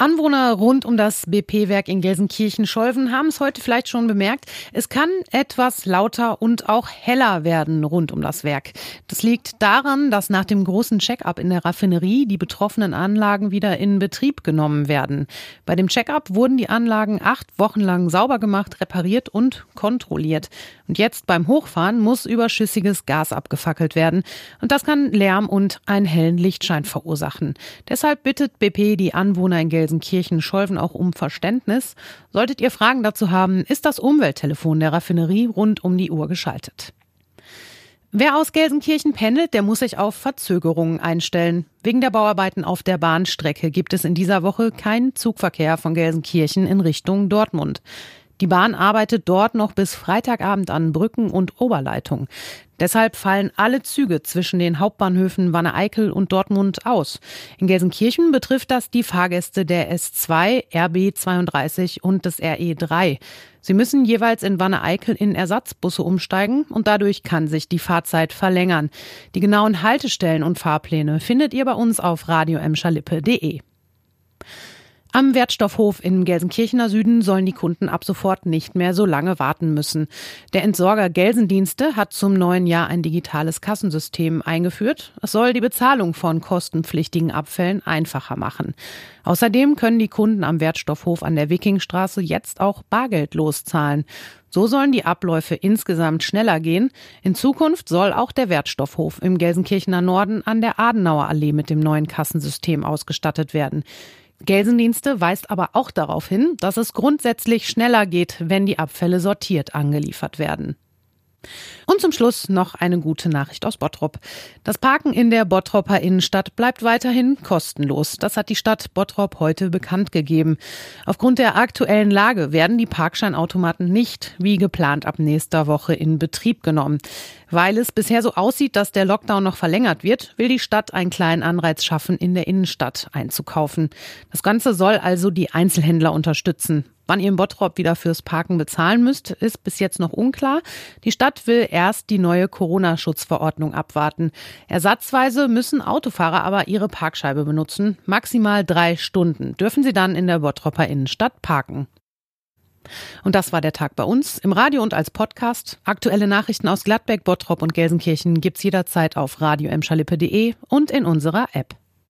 Anwohner rund um das BP-Werk in Gelsenkirchen-Scholven haben es heute vielleicht schon bemerkt. Es kann etwas lauter und auch heller werden rund um das Werk. Das liegt daran, dass nach dem großen Check-up in der Raffinerie die betroffenen Anlagen wieder in Betrieb genommen werden. Bei dem Check-up wurden die Anlagen acht Wochen lang sauber gemacht, repariert und kontrolliert. Und jetzt beim Hochfahren muss überschüssiges Gas abgefackelt werden. Und das kann Lärm und einen hellen Lichtschein verursachen. Deshalb bittet BP die Anwohner in Gelsenkirchen Gelsenkirchen-Scholven auch um Verständnis. Solltet ihr Fragen dazu haben, ist das Umwelttelefon der Raffinerie rund um die Uhr geschaltet. Wer aus Gelsenkirchen pendelt, der muss sich auf Verzögerungen einstellen. Wegen der Bauarbeiten auf der Bahnstrecke gibt es in dieser Woche keinen Zugverkehr von Gelsenkirchen in Richtung Dortmund. Die Bahn arbeitet dort noch bis Freitagabend an Brücken und Oberleitungen. Deshalb fallen alle Züge zwischen den Hauptbahnhöfen Wanne-Eickel und Dortmund aus. In Gelsenkirchen betrifft das die Fahrgäste der S2, RB32 und des RE3. Sie müssen jeweils in Wanne-Eickel in Ersatzbusse umsteigen und dadurch kann sich die Fahrzeit verlängern. Die genauen Haltestellen und Fahrpläne findet ihr bei uns auf radioemschalippe.de. Am Wertstoffhof im Gelsenkirchener Süden sollen die Kunden ab sofort nicht mehr so lange warten müssen. Der Entsorger Gelsendienste hat zum neuen Jahr ein digitales Kassensystem eingeführt. Es soll die Bezahlung von kostenpflichtigen Abfällen einfacher machen. Außerdem können die Kunden am Wertstoffhof an der Wikingstraße jetzt auch bargeldlos zahlen. So sollen die Abläufe insgesamt schneller gehen. In Zukunft soll auch der Wertstoffhof im Gelsenkirchener Norden an der Adenauer Allee mit dem neuen Kassensystem ausgestattet werden. Gelsendienste weist aber auch darauf hin, dass es grundsätzlich schneller geht, wenn die Abfälle sortiert angeliefert werden. Und zum Schluss noch eine gute Nachricht aus Bottrop. Das Parken in der Bottropper Innenstadt bleibt weiterhin kostenlos. Das hat die Stadt Bottrop heute bekannt gegeben. Aufgrund der aktuellen Lage werden die Parkscheinautomaten nicht wie geplant ab nächster Woche in Betrieb genommen. Weil es bisher so aussieht, dass der Lockdown noch verlängert wird, will die Stadt einen kleinen Anreiz schaffen, in der Innenstadt einzukaufen. Das Ganze soll also die Einzelhändler unterstützen. Wann ihr in Bottrop wieder fürs Parken bezahlen müsst, ist bis jetzt noch unklar. Die Stadt will erst die neue Corona-Schutzverordnung abwarten. Ersatzweise müssen Autofahrer aber ihre Parkscheibe benutzen. Maximal drei Stunden dürfen sie dann in der Bottropper Innenstadt parken. Und das war der Tag bei uns im Radio und als Podcast. Aktuelle Nachrichten aus Gladbeck, Bottrop und Gelsenkirchen gibt's jederzeit auf radio und in unserer App.